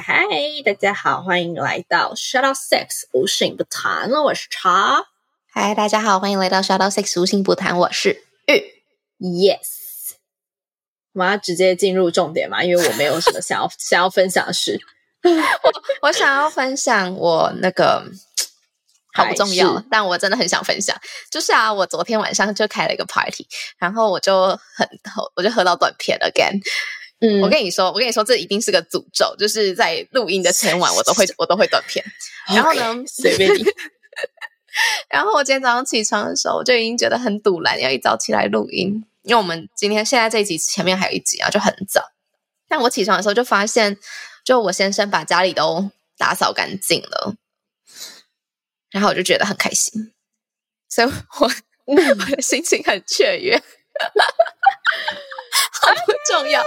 嗨嗨，大家好，欢迎来到 out sex 无性不谈了，我是茶。嗨，大家好，欢迎来到 out sex 无性不谈，我是玉。Yes，我们要直接进入重点嘛，因为我没有什么想要 想要分享的事。我我想要分享我那个。好不重要，但我真的很想分享。就是啊，我昨天晚上就开了一个 party，然后我就很，我就喝到断片 again。嗯，我跟你说，我跟你说，这一定是个诅咒，就是在录音的前晚，我都会，我都会断片。然后呢，随便你。然后我今天早上起床的时候，我就已经觉得很赌烂，要一早起来录音，因为我们今天现在这一集前面还有一集啊，就很早。但我起床的时候就发现，就我先生把家里都打扫干净了。然后我就觉得很开心，所以我我的心情很雀跃，好不重要。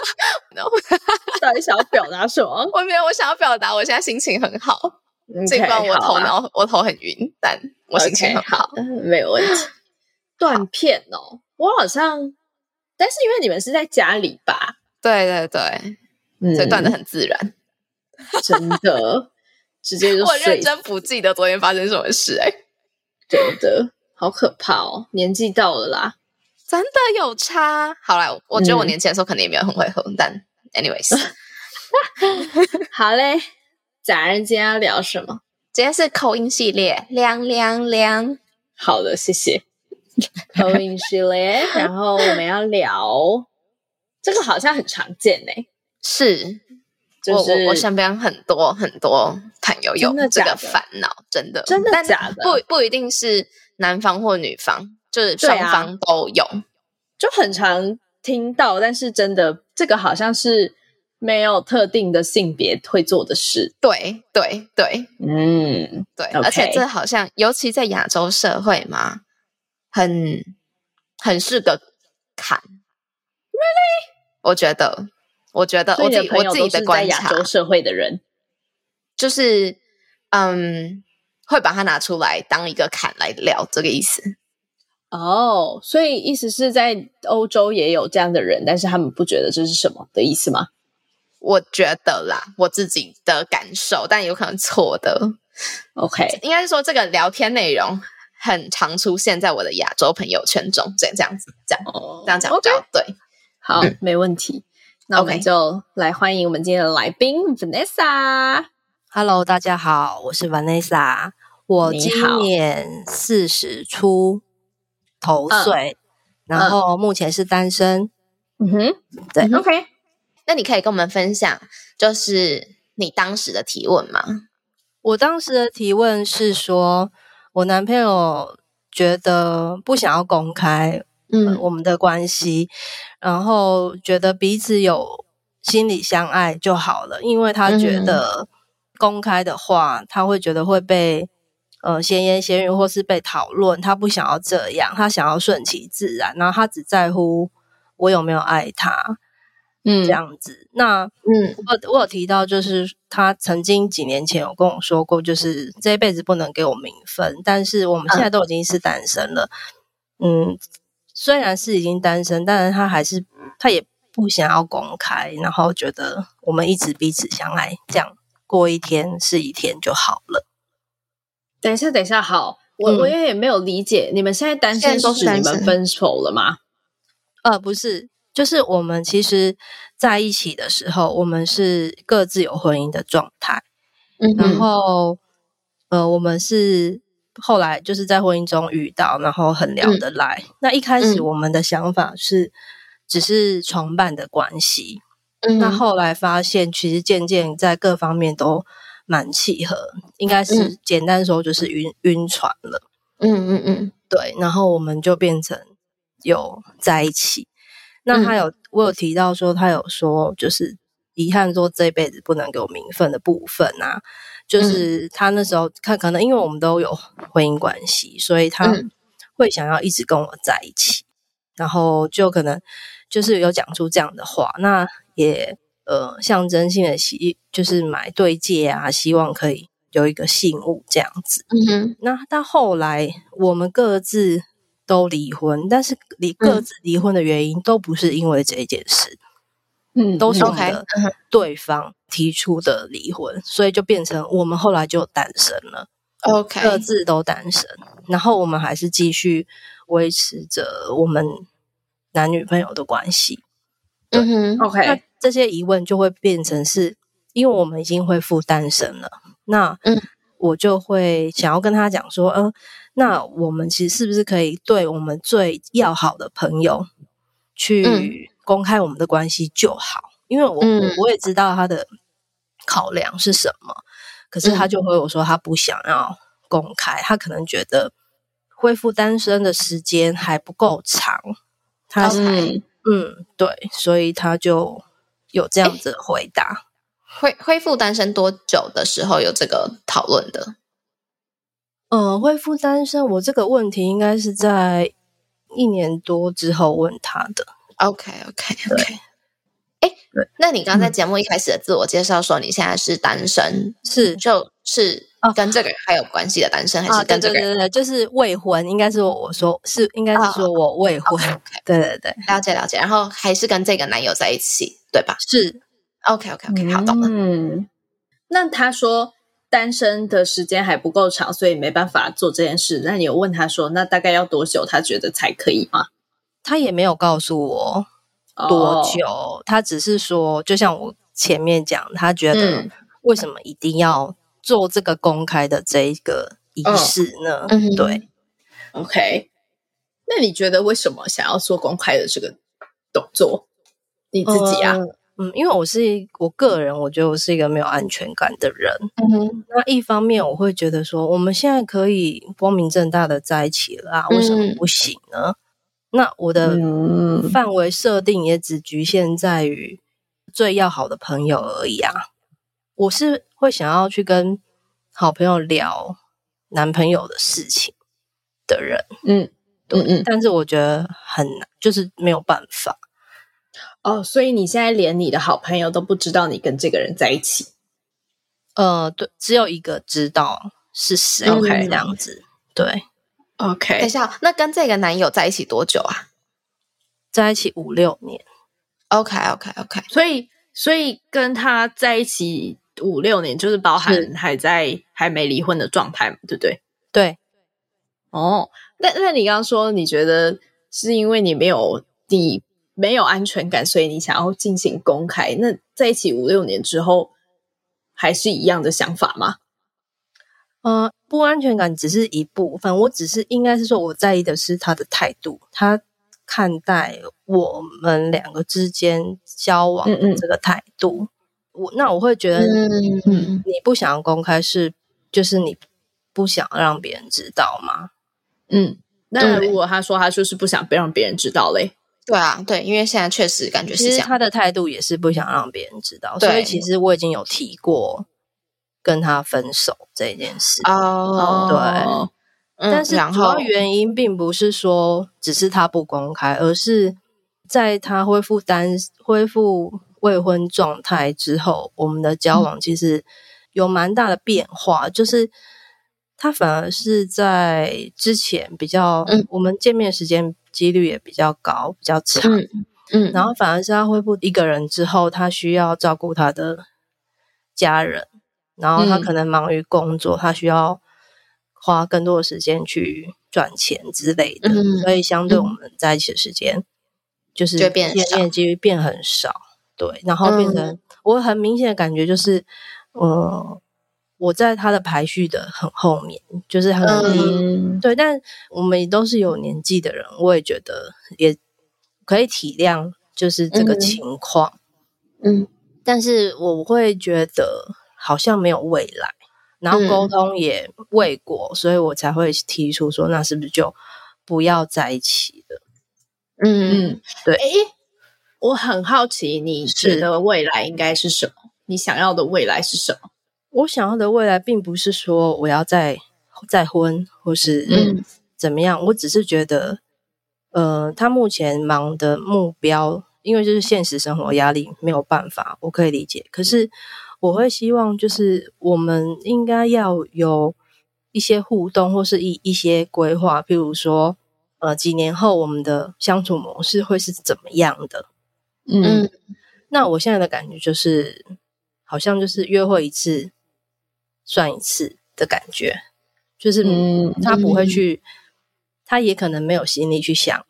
然后 到底想要表达什么？我没有，我想要表达我现在心情很好。尽、okay, 管我头脑、啊、我头很晕，但我心情很好，okay, 没有问题。断片哦，我好像，但是因为你们是在家里吧？对对对，嗯、所以断的很自然，真的。直接就 我认真不记得昨天发生什么事哎、欸，真的好可怕哦！年纪到了啦，真的有差。好啦，我觉得我年轻的时候可能也没有很会喝，嗯、但 anyways，好嘞。咱人今天要聊什么？今天是口音系列，凉凉凉。好的，谢谢。口音系列，然后我们要聊这个好像很常见哎，是。就是、我我我身边很多很多朋友有这个烦恼，真的真的假的？不不一定是男方或女方，就是双方都有，啊、就很常听到。但是真的，这个好像是没有特定的性别会做的事。对对对，嗯，对，okay. 而且这好像尤其在亚洲社会嘛，很很是个坎。Really？我觉得。我觉得我自己我自己的观察，亚洲社会的人就是嗯，会把它拿出来当一个坎来聊，这个意思。哦，所以意思是在欧洲也有这样的人，但是他们不觉得这是什么的意思吗？我觉得啦，我自己的感受，但有可能错的。OK，应该是说这个聊天内容很常出现在我的亚洲朋友圈中，这样这样子，这样、oh, 这样讲，okay. 对，好，嗯、没问题。那我们就来欢迎我们今天的来宾 Vanessa。Hello，大家好，我是 Vanessa。我今年四十出头岁，嗯，然后目前是单身。嗯哼，对，OK。那你可以跟我们分享，就是你当时的提问吗？我当时的提问是说，我男朋友觉得不想要公开。嗯，我们的关系，然后觉得彼此有心里相爱就好了，因为他觉得公开的话，嗯、他会觉得会被呃闲言闲语或是被讨论，他不想要这样，他想要顺其自然，然后他只在乎我有没有爱他，嗯，这样子。那嗯，我我有提到，就是他曾经几年前有跟我说过，就是这一辈子不能给我名分，但是我们现在都已经是单身了，嗯。嗯虽然是已经单身，但是他还是他也不想要公开，然后觉得我们一直彼此相爱，这样过一天是一天就好了。等一下，等一下，好，我、嗯、我也没有理解，你们现在单身都是你们分手了吗？呃，不是，就是我们其实在一起的时候，我们是各自有婚姻的状态，嗯，然后呃，我们是。后来就是在婚姻中遇到，然后很聊得来。嗯、那一开始我们的想法是只是床伴的关系，嗯，那后来发现其实渐渐在各方面都蛮契合，应该是简单说就是晕晕船了。嗯嗯嗯，对。然后我们就变成有在一起。那他有、嗯、我有提到说他有说就是遗憾说这辈子不能给我名分的部分啊，就是他那时候他可能因为我们都有婚姻关系，所以他会想要一直跟我在一起，然后就可能就是有讲出这样的话，那也呃象征性的希就是买对戒啊，希望可以有一个信物这样子。嗯哼，那到后来我们各自都离婚，但是离各自离婚的原因都不是因为这件事。嗯，都是我们的对方提出的离婚.所以就变成我们后来就单身了。OK，各自都单身，然后我们还是继续维持着我们男女朋友的关系。嗯哼，OK，那这些疑问就会变成是，因为我们已经恢复单身了，那嗯，我就会想要跟他讲说，嗯、呃，那我们其实是不是可以对我们最要好的朋友去、嗯。公开我们的关系就好，因为我、嗯、我也知道他的考量是什么，可是他就会我说他不想要公开，他可能觉得恢复单身的时间还不够长，他才嗯，嗯对，所以他就有这样子回答。恢恢复单身多久的时候有这个讨论的？呃，恢复单身，我这个问题应该是在一年多之后问他的。OK，OK，OK。哎，那你刚在节目一开始的自我介绍说你现在是单身，是就是跟这个人还有关系的单身，还是跟这个人？对对对，就是未婚，应该是我说是，应该是说我未婚。对对对，了解了解。然后还是跟这个男友在一起，对吧？是。OK，OK，OK，好懂了。嗯，那他说单身的时间还不够长，所以没办法做这件事。那你有问他说，那大概要多久他觉得才可以吗？他也没有告诉我多久，oh. 他只是说，就像我前面讲，他觉得为什么一定要做这个公开的这一个仪式呢？Oh. 对，OK。那你觉得为什么想要做公开的这个动作？你自己啊？嗯，嗯，因为我是我个人，我觉得我是一个没有安全感的人。嗯哼，那一方面我会觉得说，我们现在可以光明正大的在一起了啊，为什么不行呢？那我的范围设定也只局限在于最要好的朋友而已啊。我是会想要去跟好朋友聊男朋友的事情的人，嗯，对，嗯嗯，但是我觉得很难，就是没有办法。哦，所以你现在连你的好朋友都不知道你跟这个人在一起？呃，对，只有一个知道是谁，OK，这样子，对。OK，等一下，那跟这个男友在一起多久啊？在一起五六年。OK，OK，OK。Okay, okay, okay. 所以，所以跟他在一起五六年，就是包含还在还没离婚的状态嘛，对不对？对。哦，那那你刚刚说，你觉得是因为你没有你没有安全感，所以你想要进行公开？那在一起五六年之后，还是一样的想法吗？呃，不安全感只是一部分，我只是应该是说，我在意的是他的态度，他看待我们两个之间交往的这个态度。我那我会觉得，嗯，你不想要公开是，就是你不想让别人知道吗？嗯，那如果他说他就是不想被让别人知道嘞？对啊，对，因为现在确实感觉是他的态度也是不想让别人知道，所以其实我已经有提过。跟他分手这件事哦，对，嗯、但是主要原因并不是说只是他不公开，而是在他恢复单恢复未婚状态之后，我们的交往其实有蛮大的变化，嗯、就是他反而是在之前比较，嗯、我们见面时间几率也比较高，比较长，嗯，嗯。然后反而是他恢复一个人之后，他需要照顾他的家人。然后他可能忙于工作，嗯、他需要花更多的时间去赚钱之类的，嗯、所以相对我们在一起的时间，嗯、就是见面几率变很少。对，然后变成、嗯、我很明显的感觉就是，呃，我在他的排序的很后面，就是很低。嗯、对，但我们也都是有年纪的人，我也觉得也可以体谅，就是这个情况。嗯，嗯但是我会觉得。好像没有未来，然后沟通也未果，嗯、所以我才会提出说，那是不是就不要在一起了？嗯，对。诶，我很好奇，你觉得未来应该是什么？你想要的未来是什么？我想要的未来，并不是说我要再再婚，或是嗯怎么样。我只是觉得，呃，他目前忙的目标，因为就是现实生活压力没有办法，我可以理解。可是我会希望，就是我们应该要有一些互动，或是一一些规划，譬如说。呃，几年后我们的相处模式会是怎么样的？嗯，那我现在的感觉就是，好像就是约会一次算一次的感觉，就是他不会去，嗯、他也可能没有心力去想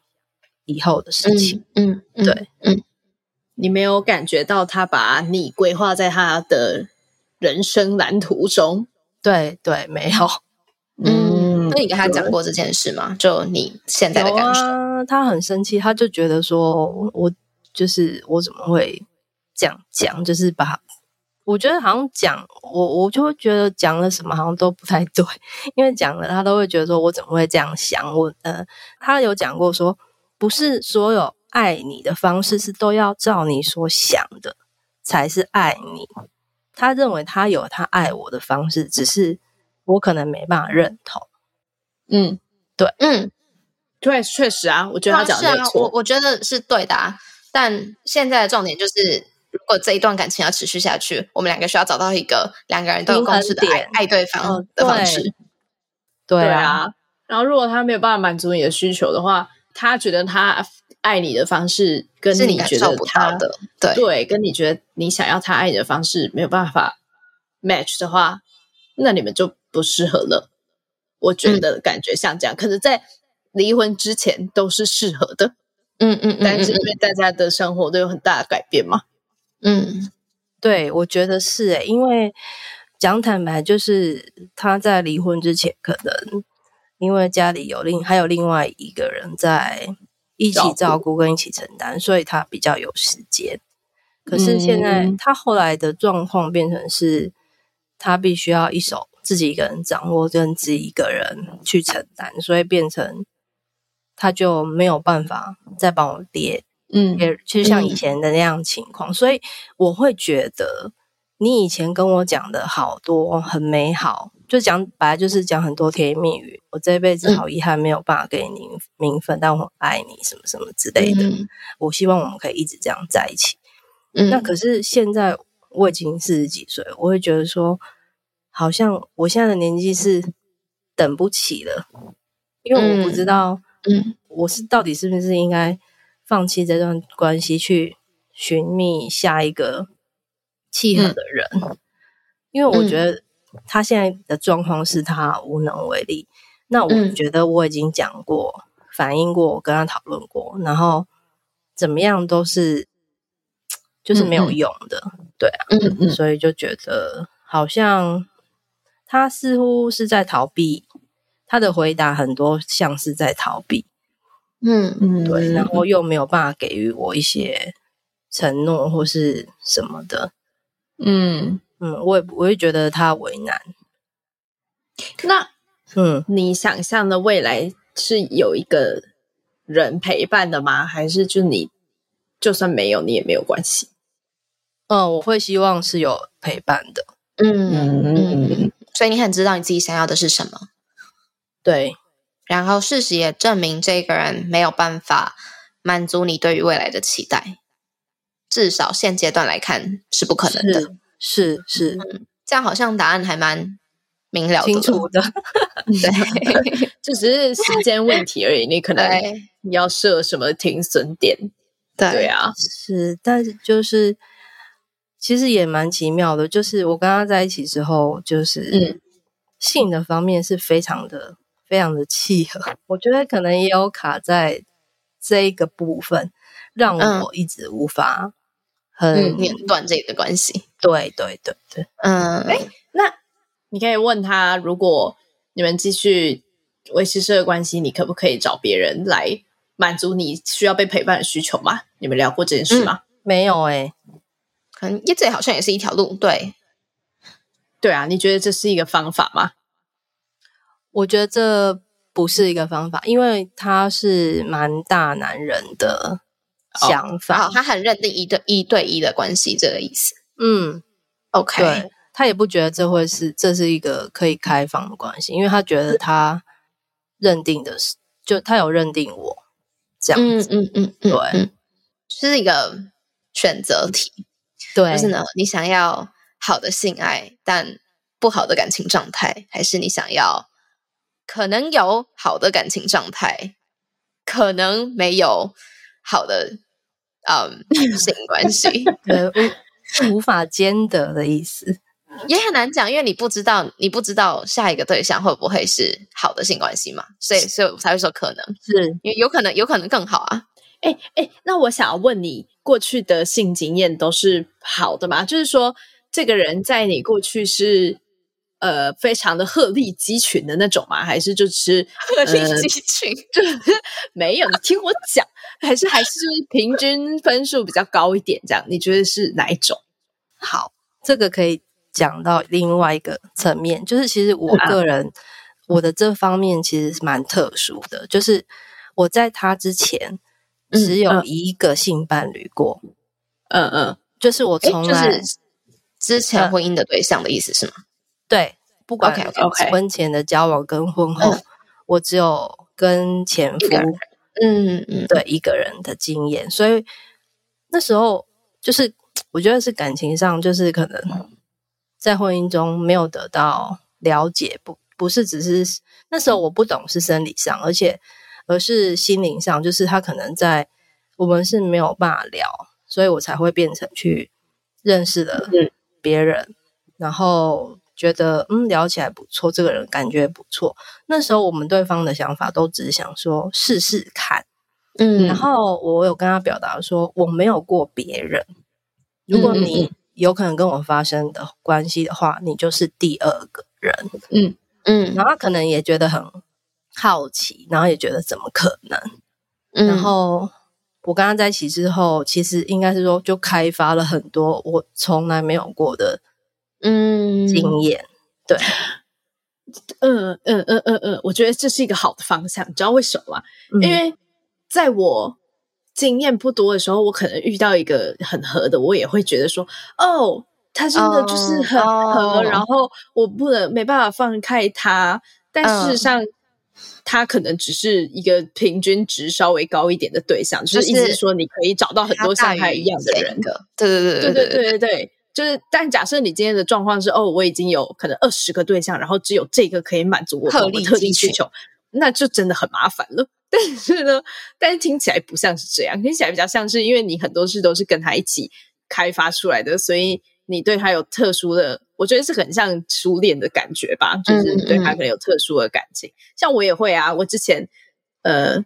以后的事情。嗯，嗯对，嗯，你没有感觉到他把你规划在他的人生蓝图中？对对，没有，嗯。那你跟他讲过这件事吗？就你现在的感受？啊、他很生气，他就觉得说，我就是我怎么会这样讲？就是把我觉得好像讲我，我就会觉得讲了什么好像都不太对，因为讲了他都会觉得说我怎么会这样想？我呃，他有讲过说，不是所有爱你的方式是都要照你所想的才是爱你。他认为他有他爱我的方式，只是我可能没办法认同。嗯，对，嗯，对，确实啊，我觉得他讲的没错，啊啊、我我觉得是对的啊。但现在的重点就是，如果这一段感情要持续下去，我们两个需要找到一个两个人都有共识的爱爱对方的方式。对，对啊，然后如果他没有办法满足你的需求的话，他觉得他爱你的方式跟你觉得他的对。对，跟你觉得你想要他爱你的方式没有办法 match 的话，那你们就不适合了。我觉得感觉像这样，嗯、可是，在离婚之前都是适合的，嗯嗯，嗯，但是因为大家的生活都有很大的改变嘛，嗯，对，我觉得是诶，因为讲坦白，就是他在离婚之前，可能因为家里有另还有另外一个人在一起照顾跟一起承担，所以他比较有时间。可是现在他后来的状况变成是，他必须要一手。自己一个人掌握，跟自己一个人去承担，所以变成他就没有办法再帮我爹，嗯，也其实像以前的那样情况，嗯，所以我会觉得你以前跟我讲的好多很美好，就讲本来就是讲很多甜言蜜语，我这辈子好遗憾没有办法给你名分，嗯，但我爱你什么什么之类的，嗯，我希望我们可以一直这样在一起。嗯，那可是现在我已经四十几岁，我会觉得说。好像我现在的年纪是等不起了，因为我不知道，嗯，我是到底是不是应该放弃这段关系，去寻觅下一个契合的人？嗯，因为我觉得他现在的状况是他无能为力。那我觉得我已经讲过、反映过、跟他讨论过，然后怎么样都是就是没有用的，对啊，嗯嗯，所以就觉得好像。他似乎是在逃避，他的回答很多像是在逃避，嗯嗯，对，然后又没有办法给予我一些承诺或是什么的，嗯嗯，我也我也觉得他为难。那嗯，你想象的未来是有一个人陪伴的吗？还是就你就算没有，你也没有关系？嗯，我会希望是有陪伴的，嗯嗯嗯。所以你很知道你自己想要的是什么，对。然后事实也证明，这个人没有办法满足你对于未来的期待，至少现阶段来看是不可能的。是是，是、嗯，这样好像答案还蛮明了清楚的。对，这只是时间问题而已。你可能你要设什么停损点？对，对啊，是，但是就是。其实也蛮奇妙的，就是我跟他在一起之后，就是性的方面是非常的、非常的契合。我觉得可能也有卡在这一个部分，让我一直无法很斩断这个关系。对对对对，嗯。哎，那你可以问他，如果你们继续维持这个关系，你可不可以找别人来满足你需要被陪伴的需求吗？你们聊过这件事吗？嗯、没有哎、欸。可能这好像也是一条路，对，对啊，你觉得这是一个方法吗？我觉得这不是一个方法，因为他是蛮大男人的想法。哦，他很认定一对一对一的关系这个意思。嗯，OK，对，他也不觉得这会是这是一个可以开放的关系，因为他觉得他认定的是，就他有认定我这样子。嗯嗯嗯，对，嗯，是一个选择题。对，就是呢，你想要好的性爱，但不好的感情状态，还是你想要可能有好的感情状态，可能没有好的嗯性关系？对，是无法兼得的意思，也很难讲，因为你不知道，你不知道下一个对象会不会是好的性关系嘛，所以，所以我才会说可能是，因为有可能，有可能更好啊。哎哎，那我想要问你，过去的性经验都是好的吗？就是说，这个人在你过去是呃非常的鹤立鸡群的那种吗？还是就是 鹤立鸡群？就是 没有，你听我讲，还是还是平均分数比较高一点？这样，你觉得是哪一种？好，这个可以讲到另外一个层面，就是其实我个人、啊、我的这方面其实是蛮特殊的，就是我在他之前。只有一个性伴侣过，嗯嗯，就是我从来、就是、之前婚姻的对象的意思是吗？对，不管 OK OK，婚前的交往跟婚后.我只有跟前夫，嗯嗯，对一个人的经验，所以那时候就是 我觉得是感情上，就是可能在婚姻中没有得到了解，不不是只是那时候我不懂是生理上，而且。而是心灵上，就是他可能在我们是没有办法聊，所以我才会变成去认识了别人，嗯、然后觉得嗯聊起来不错，这个人感觉不错。那时候我们对方的想法都只是想说试试看，嗯，然后我有跟他表达说我没有过别人，如果你有可能跟我发生的关系的话，你就是第二个人，嗯嗯，然后他可能也觉得很。好奇，然后也觉得怎么可能？嗯、然后我跟他在一起之后，其实应该是说，就开发了很多我从来没有过的嗯经验。嗯、对，嗯嗯嗯嗯嗯，我觉得这是一个好的方向。你知道为什么吗？嗯、因为在我经验不多的时候，我可能遇到一个很合的，我也会觉得说，哦，他真的就是很合，哦、然后我不能没办法放开他。但事实上。嗯他可能只是一个平均值稍微高一点的对象，就是意思是说你可以找到很多像他一样的人的。对对对对对对对对，就是。但假设你今天的状况是哦，我已经有可能二十个对象，然后只有这个可以满足我的特定需求，那就真的很麻烦了。但是呢，但是听起来不像是这样，听起来比较像是因为你很多事都是跟他一起开发出来的，所以你对他有特殊的。我觉得是很像初恋的感觉吧，就是对他可能有特殊的感情。嗯嗯，像我也会啊，我之前呃，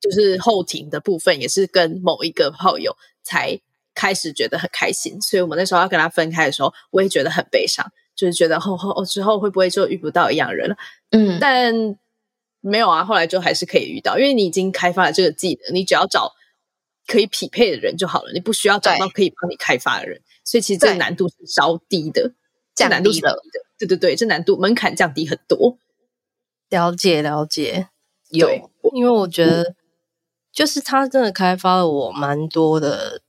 就是后庭的部分也是跟某一个炮友才开始觉得很开心，所以我们那时候要跟他分开的时候，我也觉得很悲伤，就是觉得后后之后会不会就遇不到一样人了？嗯，但没有啊，后来就还是可以遇到，因为你已经开发了这个技能，你只要找可以匹配的人就好了，你不需要找到可以帮你开发的人，所以其实这个难度是稍低的。降低的，对对对，这难度门槛降低很多。了解了解，有，因为我觉得就是他真的开发了我蛮多的，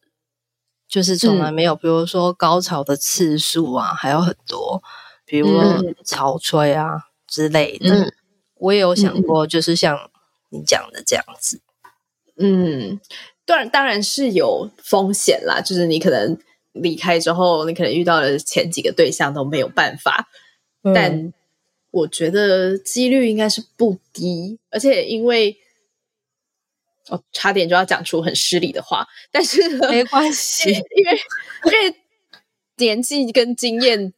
就是从来没有，嗯、比如说高潮的次数啊，还有很多，比如说潮吹啊、嗯、之类的。嗯、我也有想过，就是像你讲的这样子。嗯，当然当然是有风险啦，就是你可能。离开之后，你可能遇到的前几个对象都没有办法，嗯、但我觉得几率应该是不低。而且因为，哦，差点就要讲出很失礼的话，但是没关系，因为因为年纪跟经验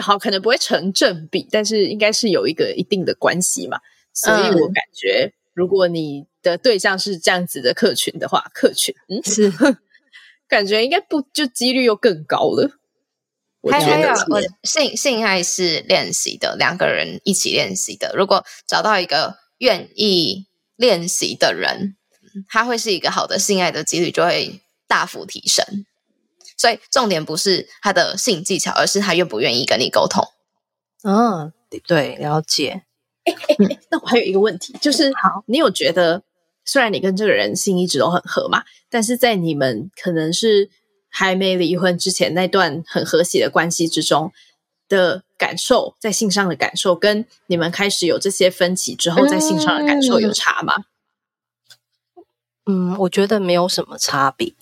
好可能不会成正比，但是应该是有一个一定的关系嘛。所以我感觉，如果你的对象是这样子的客群的话，客群嗯是。感觉应该不就几率又更高了。还还有，我性性爱是练习的，两个人一起练习的。如果找到一个愿意练习的人，他会是一个好的性爱的几率就会大幅提升。所以重点不是他的性技巧，而是他愿不愿意跟你沟通。嗯，对，了解。哎哎哎，那我还有一个问题，就是好，你有觉得虽然你跟这个人性一直都很合嘛，但是在你们可能是还没离婚之前那段很和谐的关系之中的感受，在性上的感受，跟你们开始有这些分歧之后，在性上的感受有差吗？嗯，我觉得没有什么差别，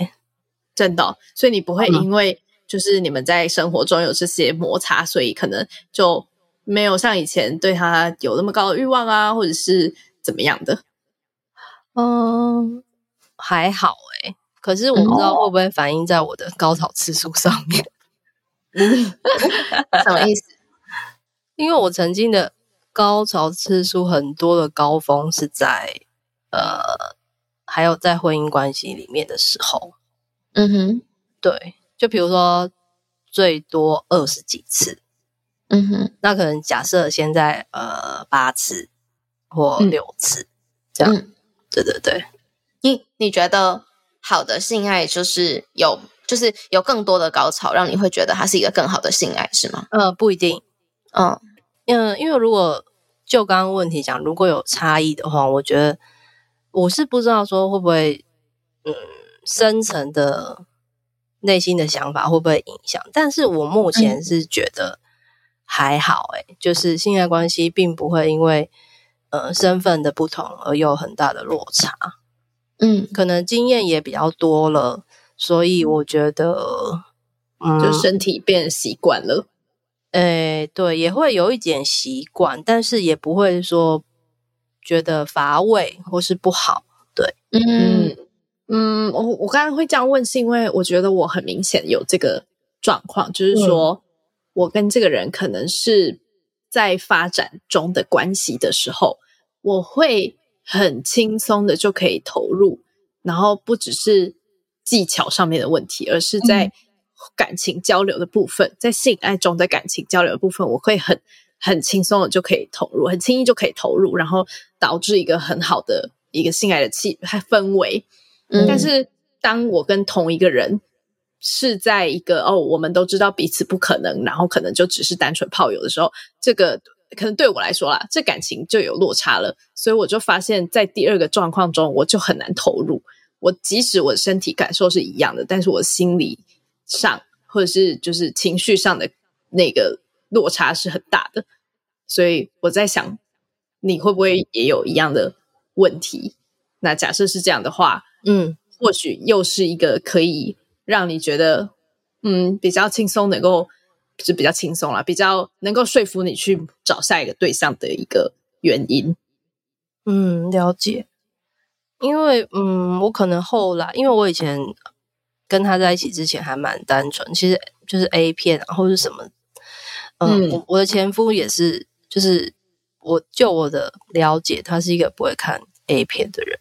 真的哦。所以你不会因为就是你们在生活中有这些摩擦，所以可能就没有像以前对他有那么高的欲望啊，或者是怎么样的？嗯，还好诶。可是我不知道会不会反映在我的高潮次数上面。什么意思？因为我曾经的高潮次数很多的高峰是在呃，还有在婚姻关系里面的时候。嗯哼，对，就比如说最多二十几次。嗯哼，那可能假设现在呃八次或六次、嗯、这样。嗯、对对对，你你觉得？好的性爱就是有，就是有更多的高潮，让你会觉得它是一个更好的性爱，是吗？呃，不一定。嗯嗯，因为如果就刚刚问题讲，如果有差异的话，我觉得我是不知道说会不会，嗯，深层的内心的想法会不会影响。但是我目前是觉得还好，欸，诶、嗯、就是性爱关系并不会因为呃身份的不同而有很大的落差。嗯，可能经验也比较多了，所以我觉得，嗯，就身体变习惯了。诶、欸，对，也会有一点习惯，但是也不会说觉得乏味或是不好。对，嗯嗯，我我刚刚会这样问，是因为我觉得我很明显有这个状况，就是说、嗯、我跟这个人可能是在发展中的关系的时候，我会。很轻松的就可以投入，然后不只是技巧上面的问题，而是在感情交流的部分，嗯、在性爱中的感情交流的部分，我会很很轻松的就可以投入，很轻易就可以投入，然后导致一个很好的一个性爱的气氛围。嗯，但是当我跟同一个人是在一个哦，我们都知道彼此不可能，然后可能就只是单纯炮友的时候，这个。可能对我来说啦，这感情就有落差了，所以我就发现，在第二个状况中，我就很难投入。我即使我的身体感受是一样的，但是我心理上或者是就是情绪上的那个落差是很大的。所以我在想，你会不会也有一样的问题？那假设是这样的话，嗯，或许又是一个可以让你觉得嗯比较轻松能够。是比较轻松啦，比较能够说服你去找下一个对象的一个原因。嗯，了解。因为嗯，我可能后来，因为我以前跟他在一起之前还蛮单纯，其实就是 A 片，然后是什么。嗯，嗯。我我的前夫也是，就是我就我的了解，他是一个不会看 A 片的人，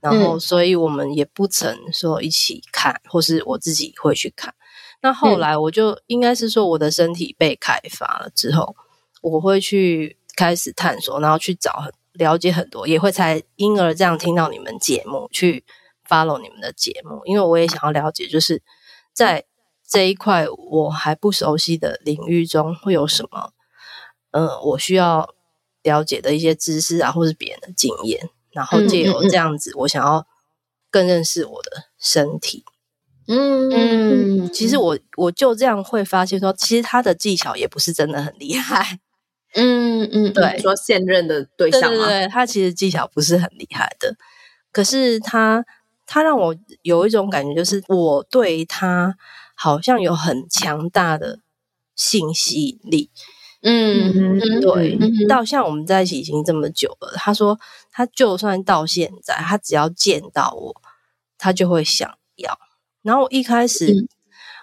然后所以我们也不曾说一起看，或是我自己会去看。那后来我就应该是说，我的身体被开发了之后，我会去开始探索，然后去找很了解很多，也会才因而这样听到你们节目，去 follow 你们的节目，因为我也想要了解，就是在这一块我还不熟悉的领域中会有什么，嗯，我需要了解的一些知识啊，或是别人的经验，然后借由这样子，我想要更认识我的身体。嗯嗯，其实我我就这样会发现说，其实他的技巧也不是真的很厉害。嗯嗯，对，说现任的对象吗？对对对，他其实技巧不是很厉害的，可是他他让我有一种感觉，就是我对他好像有很强大的性吸引力。嗯嗯，对，到像我们在一起已经这么久了，他说他就算到现在，他只要见到我，他就会想要。然后我一开始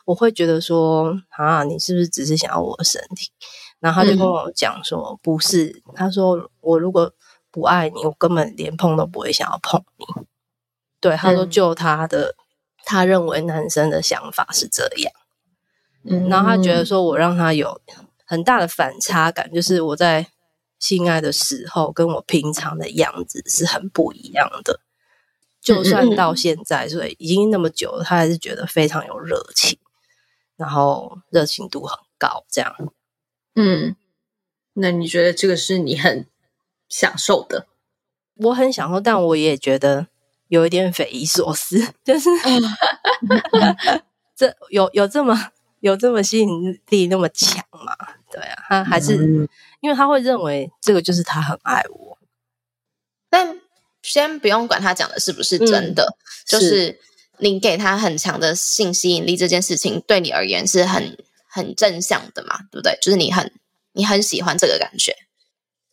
我会觉得说、嗯、啊，你是不是只是想要我的身体？然后他就跟我讲说、嗯、不是，他说我如果不爱你，我根本连碰都不会想要碰你。对，他说就他的、嗯、他认为男生的想法是这样，嗯，然后他觉得说我让他有很大的反差感，就是我在性爱的时候跟我平常的样子是很不一样的。就算到现在，所以已经那么久了，他还是觉得非常有热情，然后热情度很高，这样。嗯，那你觉得这个是你很享受的？我很享受，但我也觉得有一点匪夷所思，就是 这有有这么有这么吸引力那么强吗？对啊，他还是、嗯、因为他会认为这个就是他很爱我，但先不用管他讲的是不是真的，嗯、就是你给他很强的性吸引力这件事情，对你而言是很很正向的嘛，对不对？就是你很你很喜欢这个感觉，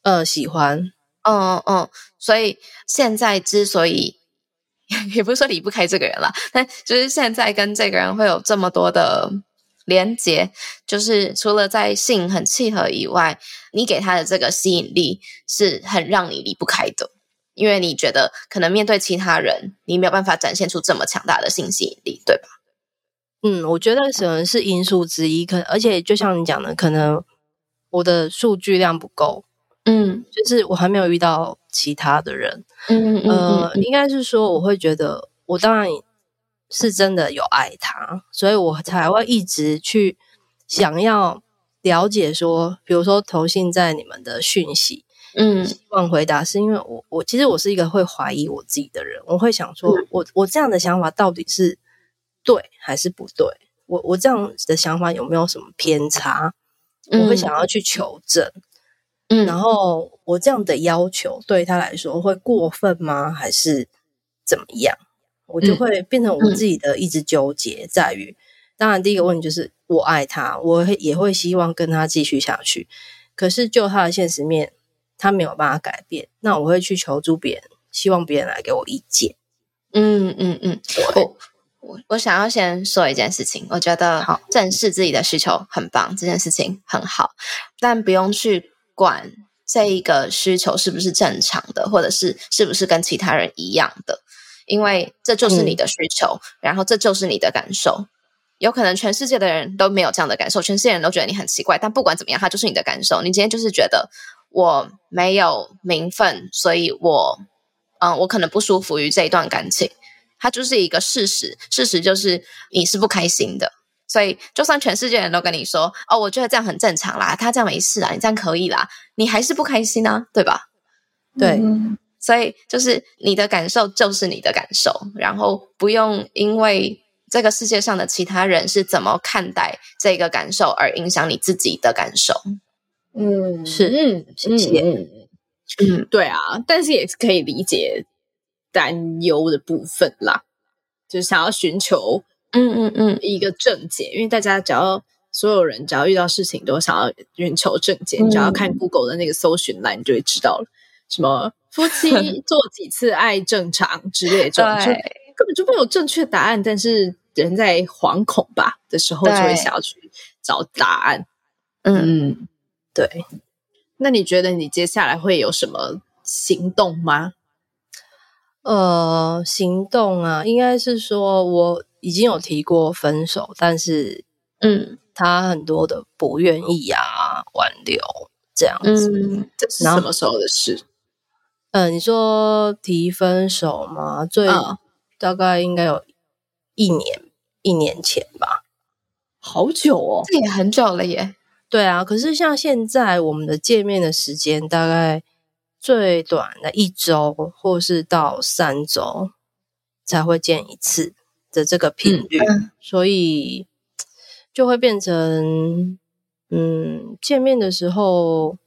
呃，喜欢，嗯嗯，所以现在之所以。也不是说离不开这个人啦，但就是现在跟这个人会有这么多的连接，就是除了在性很契合以外，你给他的这个吸引力是很让你离不开的，因为你觉得可能面对其他人，你没有办法展现出这么强大的性吸引力，对吧？嗯，我觉得可能是因素之一，可而且就像你讲的，可能我的数据量不够。嗯，就是我还没有遇到其他的人，嗯嗯呃，应该是说我会觉得我当然是真的有爱他，所以我才会一直去想要了解说，比如说投信在你们的讯息，嗯，希望回答是因为我我其实我是一个会怀疑我自己的人，我会想说我我这样的想法到底是对还是不对？我我这样的想法有没有什么偏差？我会想要去求证。嗯，然后我这样的要求对他来说会过分吗？还是怎么样？我就会变成我自己的一直纠结，在于，当然第一个问题就是我爱他，我也会希望跟他继续下去。可是就他的现实面，他没有办法改变，那我会去求助别人，希望别人来给我意见。嗯嗯嗯，我我我想要先说一件事情，我觉得好，正视自己的需求很棒，这件事情很好，但不用去。管这一个需求是不是正常的，或者是是不是跟其他人一样的，因为这就是你的需求，嗯、然后这就是你的感受。有可能全世界的人都没有这样的感受，全世界人都觉得你很奇怪，但不管怎么样，它就是你的感受。你今天就是觉得我没有名分，所以我嗯，我可能不舒服于这一段感情，它就是一个事实。事实就是你是不开心的。所以，就算全世界人都跟你说：“哦，我觉得这样很正常啦，他这样没事啊，你这样可以啦。”你还是不开心啊，对吧？对，所以就是你的感受就是你的感受，然后不用因为这个世界上的其他人是怎么看待这个感受而影响你自己的感受。嗯，是，嗯，谢谢。嗯，对啊，但是也是可以理解担忧的部分啦，就是想要寻求。嗯嗯嗯，一个正解，因为大家只要所有人只要遇到事情都想要寻求正解，嗯、只要看 Google 的那个搜寻栏，你就会知道了。什么夫妻做几次爱正常之类的这种，就 根本就没有正确答案。但是人在惶恐吧的时候，就会想要去找答案。嗯，对。那你觉得你接下来会有什么行动吗？呃，行动啊，应该是说我。已经有提过分手，但是，嗯，他很多的不愿意啊，挽留这样子。嗯，这是什么时候的事？嗯、呃，你说提分手吗？最、嗯、大概应该有一年，一年前吧。好久哦，这也很久了耶。对啊，可是像现在我们的见面的时间，大概最短的一周，或是到三周才会见一次。的这个频率，嗯、所以就会变成，嗯，见面的时候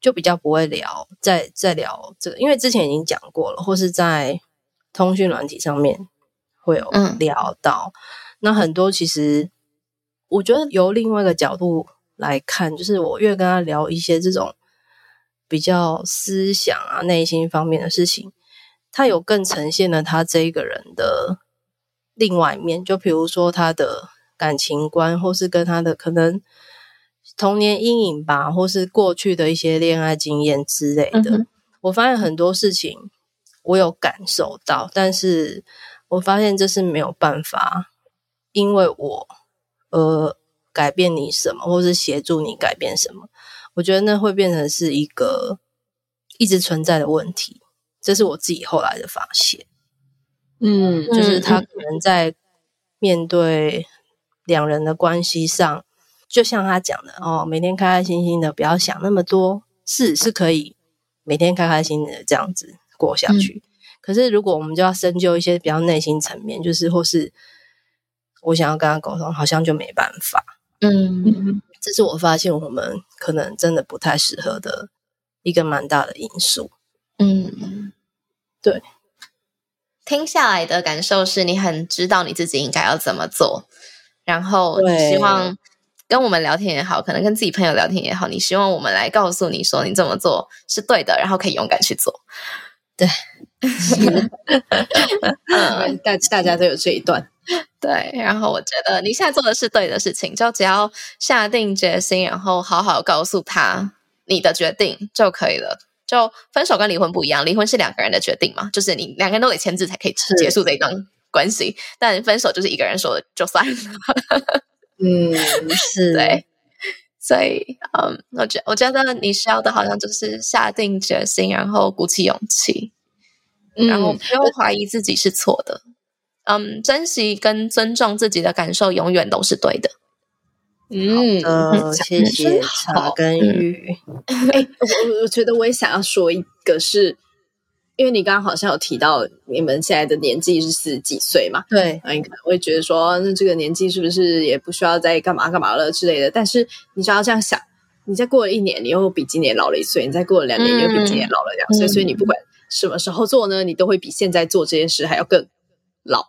就比较不会聊，再再聊这个，因为之前已经讲过了，或是在通讯软体上面会有聊到。嗯、那很多其实，我觉得由另外一个角度来看，就是我越跟他聊一些这种比较思想啊、内心方面的事情，他有更呈现了他这一个人的。另外一面，就比如说他的感情观，或是跟他的可能童年阴影吧，或是过去的一些恋爱经验之类的。嗯、我发现很多事情我有感受到，但是我发现这是没有办法，因为我呃改变你什么，或是协助你改变什么。我觉得那会变成是一个一直存在的问题，这是我自己后来的发现。嗯，就是他可能在面对两人的关系上，就像他讲的哦，每天开开心心的，不要想那么多，是是可以每天开开心心的这样子过下去。嗯、可是如果我们就要深究一些比较内心层面，就是或是我想要跟他沟通，好像就没办法。嗯，这是我发现我们可能真的不太适合的一个蛮大的因素。嗯，对。听下来的感受是你很知道你自己应该要怎么做，然后你希望跟我们聊天也好，可能跟自己朋友聊天也好，你希望我们来告诉你说你这么做是对的，然后可以勇敢去做。对，嗯，大大家都有这一段。对，然后我觉得你现在做的是对的事情，就只要下定决心，然后好好告诉他你的决定就可以了。就分手跟离婚不一样，离婚是两个人的决定嘛，就是你两个人都得签字才可以结束这一段关系，但分手就是一个人说了就算了。嗯，是，对，所以，嗯，我觉我觉得你需要的好像就是下定决心，然后鼓起勇气，嗯、然后不用怀疑自己是错的，嗯，珍惜跟尊重自己的感受，永远都是对的。嗯，谢谢茶跟玉。哎、欸，我我觉得我也想要说一个是，是因为你刚刚好像有提到你们现在的年纪是四十几岁嘛？对，那你可能会觉得说，那这个年纪是不是也不需要再干嘛干嘛了之类的？但是你只要这样想，你再过了一年，你又比今年老了一岁；你再过了两年，你又比今年老了两岁。嗯、所以你不管什么时候做呢，你都会比现在做这件事还要更老。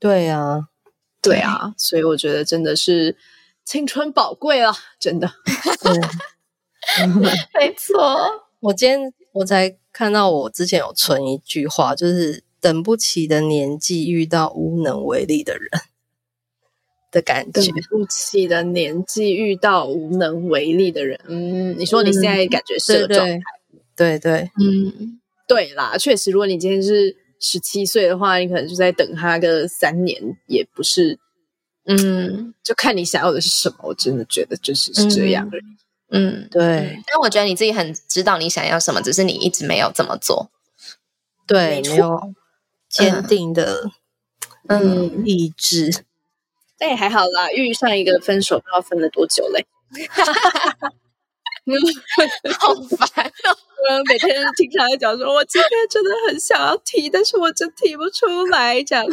对啊，对啊，所以我觉得真的是。青春宝贵啊，真的。没错，我今天我才看到，我之前有存一句话，就是等不起的年纪遇到无能为力的人的感觉。等不起的年纪遇到无能为力的人，嗯，你说你现在感觉是个状态？嗯、对，对对，嗯，对啦，确实，如果你今天是十七岁的话，你可能就在等他个三年，也不是。嗯，就看你想要的是什么。我真的觉得就是是这样而已。嗯，嗯对。但我觉得你自己很知道你想要什么，只是你一直没有这么做。对，没有坚定的嗯意志。但也还好啦，遇上一个分手，不知道分了多久嘞。好烦哦。我每天经常在讲说，我今天真的很想要提，但是我真提不出来。这样，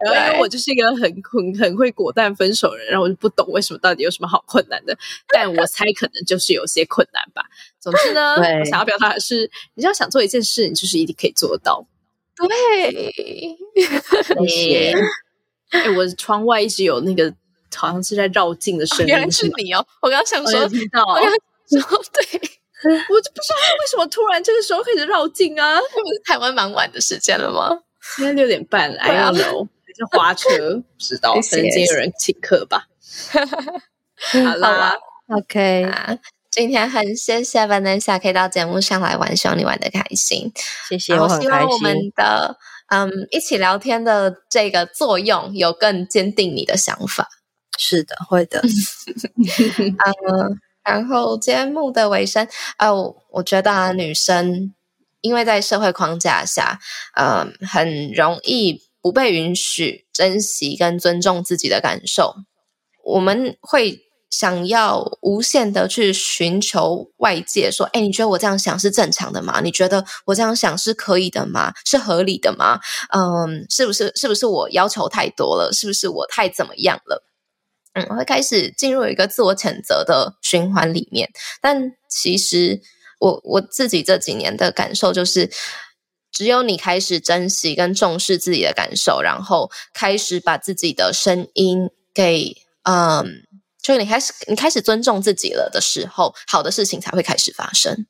然后因为我就是一个很很很会果断分手的人，然后我就不懂为什么到底有什么好困难的。但我猜可能就是有些困难吧。总之呢，我想要表达的是，你只要想做一件事，你就是一定可以做得到。对，谢谢。哎，我窗外一直有那个好像是在绕境的声音，原来是你哦！我刚刚想说，听到，我刚说对。我就不知道他为什么突然这个时候开始绕境啊？台湾蛮晚的时间了吗？现在六点半来了，还是花车？不知道，可能今天有人请客吧。好啦，OK 啊，今天很谢谢 Vanessa 可以到节目上来玩，希望你玩得开心。谢谢，我很开心。希望我们的嗯一起聊天的这个作用有更坚定你的想法。是的，会的。嗯。然后节目的尾声，哦，我觉得啊，女生因为在社会框架下，嗯，很容易不被允许珍惜跟尊重自己的感受。我们会想要无限的去寻求外界说，哎，你觉得我这样想是正常的吗？你觉得我这样想是可以的吗？是合理的吗？嗯，是不是？是不是我要求太多了？是不是我太怎么样了？嗯，我会开始进入一个自我谴责的循环里面，但其实我我自己这几年的感受就是，只有你开始珍惜跟重视自己的感受，然后开始把自己的声音给嗯，就你开始你开始尊重自己了的时候，好的事情才会开始发生。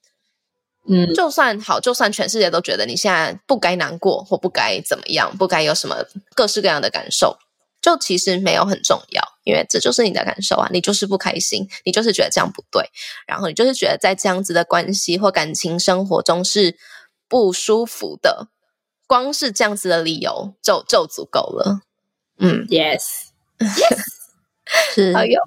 嗯，就算好，就算全世界都觉得你现在不该难过或不该怎么样，不该有什么各式各样的感受。就其实没有很重要，因为这就是你的感受啊，你就是不开心，你就是觉得这样不对，然后你就是觉得在这样子的关系或感情生活中是不舒服的，光是这样子的理由就就足够了。嗯，Yes，Yes，是，好哟，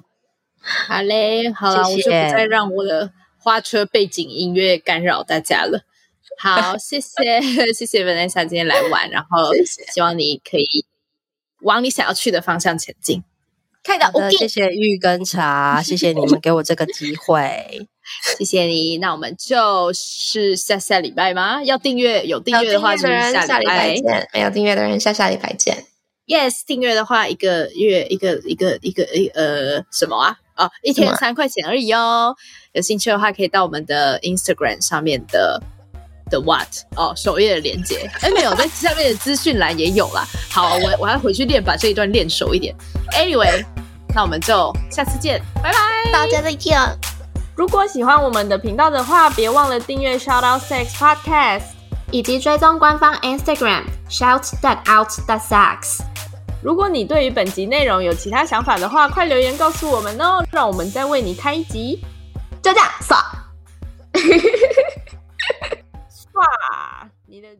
好嘞，好了，我就不再让我的花车背景音乐干扰大家了。好，谢谢，谢谢 Vanessa 今天来玩，然后希望你可以。往你想要去的方向前进。可以的，谢谢玉跟茶，谢谢你们给我这个机会。谢谢你。那我们就是下下礼拜吗？要订阅有订阅的话，就是下礼拜见。没有订阅的人，下下礼拜见。Yes，订阅的话，一个月一个一个一个一呃什么啊？哦，一天三块钱而已哦。有兴趣的话，可以到我们的 Instagram 上面的的 What 哦首页的链接。哎，没有，在下面的资讯栏也有啦。好，我我要回去练，把这一段练熟一点。Anyway，那我们就下次见，拜拜，大家再见。如果喜欢我们的频道的话，别忘了订阅 Shout Out Sex Podcast，以及追踪官方 Instagram Shout That Out That Sex。如果你对于本集内容有其他想法的话，快留言告诉我们哦，让我们再为你开一集。就这样，刷，哇，你的。